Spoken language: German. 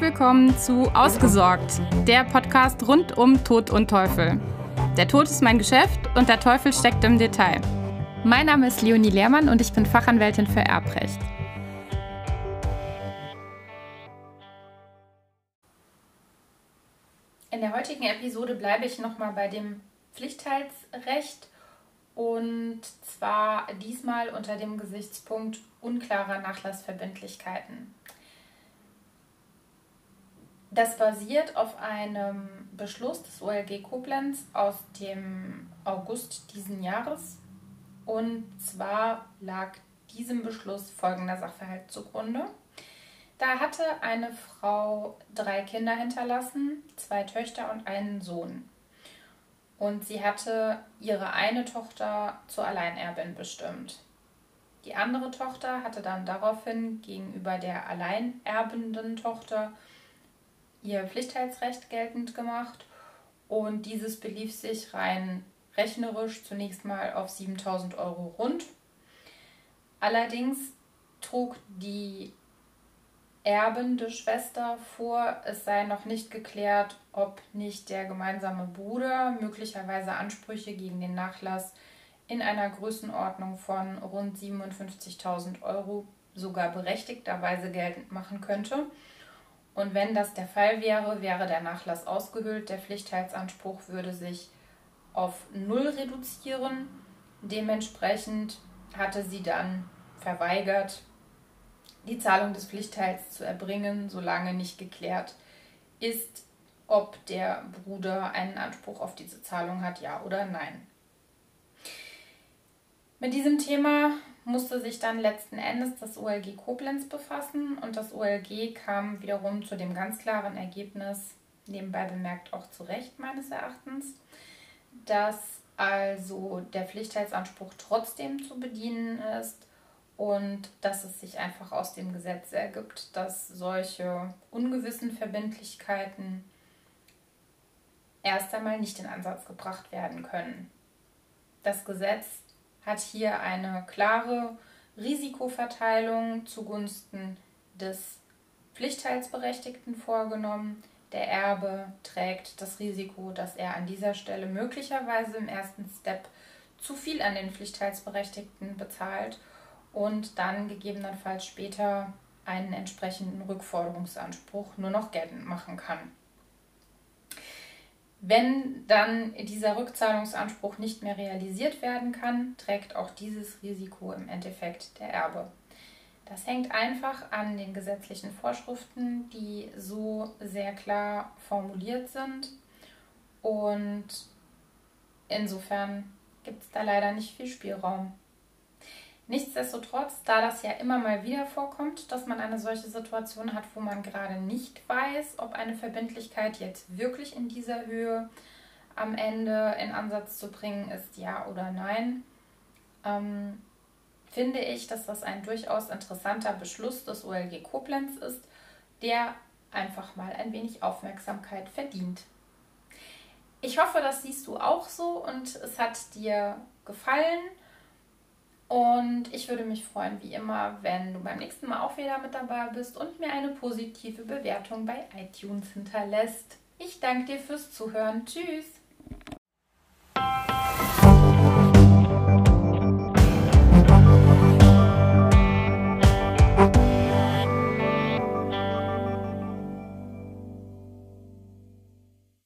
Willkommen zu Ausgesorgt, der Podcast rund um Tod und Teufel. Der Tod ist mein Geschäft und der Teufel steckt im Detail. Mein Name ist Leonie Lehrmann und ich bin Fachanwältin für Erbrecht. In der heutigen Episode bleibe ich nochmal bei dem Pflichtteilsrecht und zwar diesmal unter dem Gesichtspunkt unklarer Nachlassverbindlichkeiten. Das basiert auf einem Beschluss des OLG Koblenz aus dem August diesen Jahres. Und zwar lag diesem Beschluss folgender Sachverhalt zugrunde. Da hatte eine Frau drei Kinder hinterlassen, zwei Töchter und einen Sohn. Und sie hatte ihre eine Tochter zur Alleinerbin bestimmt. Die andere Tochter hatte dann daraufhin gegenüber der alleinerbenden Tochter ihr Pflichtheitsrecht geltend gemacht und dieses belief sich rein rechnerisch zunächst mal auf 7000 Euro rund. Allerdings trug die erbende Schwester vor, es sei noch nicht geklärt, ob nicht der gemeinsame Bruder möglicherweise Ansprüche gegen den Nachlass in einer Größenordnung von rund 57.000 Euro sogar berechtigterweise geltend machen könnte. Und wenn das der Fall wäre, wäre der Nachlass ausgehöhlt. Der Pflichtheitsanspruch würde sich auf null reduzieren. Dementsprechend hatte sie dann verweigert, die Zahlung des Pflichtteils zu erbringen, solange nicht geklärt ist, ob der Bruder einen Anspruch auf diese Zahlung hat, ja oder nein. Mit diesem Thema musste sich dann letzten Endes das OLG Koblenz befassen und das OLG kam wiederum zu dem ganz klaren Ergebnis, nebenbei bemerkt auch zu Recht meines Erachtens, dass also der Pflichtheitsanspruch trotzdem zu bedienen ist und dass es sich einfach aus dem Gesetz ergibt, dass solche ungewissen Verbindlichkeiten erst einmal nicht in Ansatz gebracht werden können. Das Gesetz hat hier eine klare Risikoverteilung zugunsten des Pflichtteilsberechtigten vorgenommen. Der Erbe trägt das Risiko, dass er an dieser Stelle möglicherweise im ersten Step zu viel an den Pflichtteilsberechtigten bezahlt und dann gegebenenfalls später einen entsprechenden Rückforderungsanspruch nur noch geltend machen kann. Wenn dann dieser Rückzahlungsanspruch nicht mehr realisiert werden kann, trägt auch dieses Risiko im Endeffekt der Erbe. Das hängt einfach an den gesetzlichen Vorschriften, die so sehr klar formuliert sind. Und insofern gibt es da leider nicht viel Spielraum. Nichtsdestotrotz, da das ja immer mal wieder vorkommt, dass man eine solche Situation hat, wo man gerade nicht weiß, ob eine Verbindlichkeit jetzt wirklich in dieser Höhe am Ende in Ansatz zu bringen ist, ja oder nein, ähm, finde ich, dass das ein durchaus interessanter Beschluss des OLG Koblenz ist, der einfach mal ein wenig Aufmerksamkeit verdient. Ich hoffe, das siehst du auch so und es hat dir gefallen. Und ich würde mich freuen, wie immer, wenn du beim nächsten Mal auch wieder mit dabei bist und mir eine positive Bewertung bei iTunes hinterlässt. Ich danke dir fürs Zuhören. Tschüss!